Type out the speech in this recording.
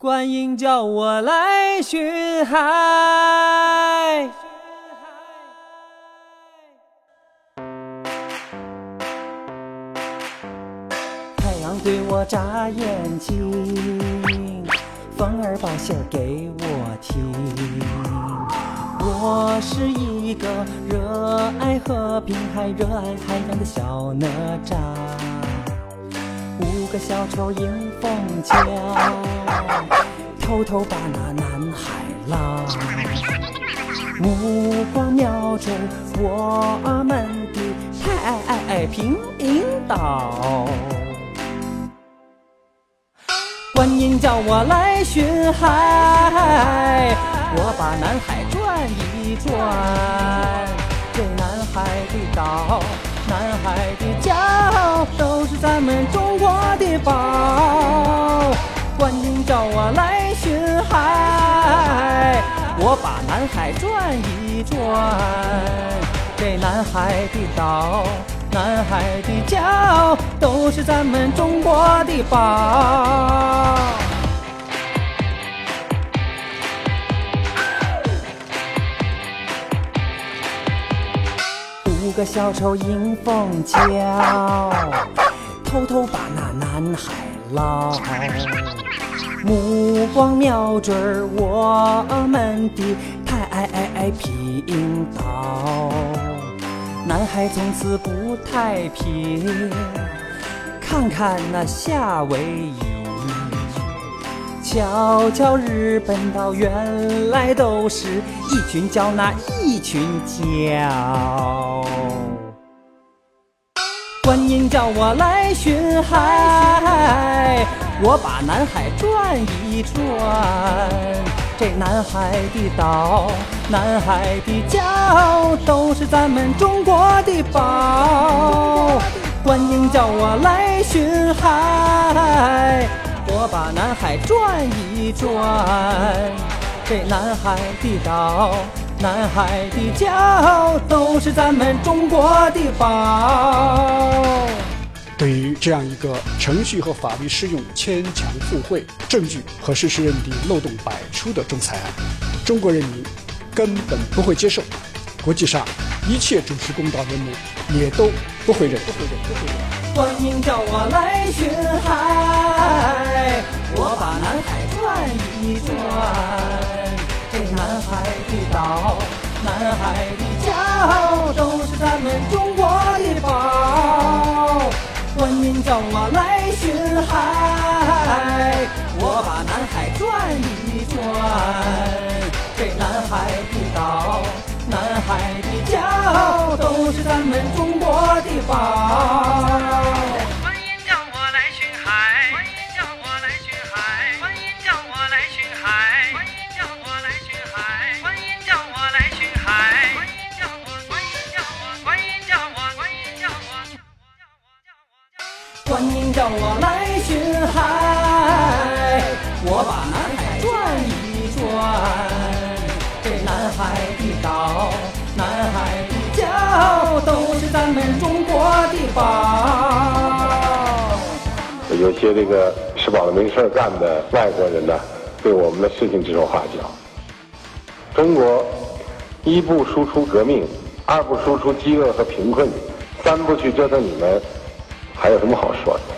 观音叫我来巡海。太阳对我眨眼睛，风儿把信儿给我听。我是一个热爱和平还热爱海洋的小哪吒。五个小丑迎风叫，偷偷把那南海捞。目光瞄准我们的太平岛。观音叫我来巡海，我把南海转一转。这南海的岛，南海的礁，都是咱们中国的宝。观音叫我来，我把南海转一转。这南海的岛，南海的礁，都是咱们中国的宝。五个小丑迎风叫，偷偷把那南海老。目光瞄准我们的太平岛。南海从此不太平，看看那夏威夷，瞧瞧日本岛，原来都是一群叫那一群叫。音叫我来巡海，我把南海转一转。这南海的岛，南海的礁，都是咱们中国的宝。观音叫我来巡海，我把南海转一转。这南海的岛，南海的骄傲，都是咱们中国的宝。对于这样一个程序和法律适用牵强附会、证据和事实认定漏洞百出的仲裁案，中国人民根本不会接受，国际上一切主持公道人物也都不会认。欢迎叫我来巡海，我把南海转一转。南海的岛，南海的骄傲，都是咱们中国的宝。观音叫我来巡海，我把南海转一转。这南海的岛，南海的骄傲，都是咱们中国的宝。观音叫我来寻海，我把南海转一转。这南海的岛，南海的骄傲，都是咱们中国的宝。有些这个吃饱了没事干的外国人呢，对我们的事情指手画脚。中国一不输出革命，二不输出饥饿和贫困，三不去折腾你们，还有什么好说的？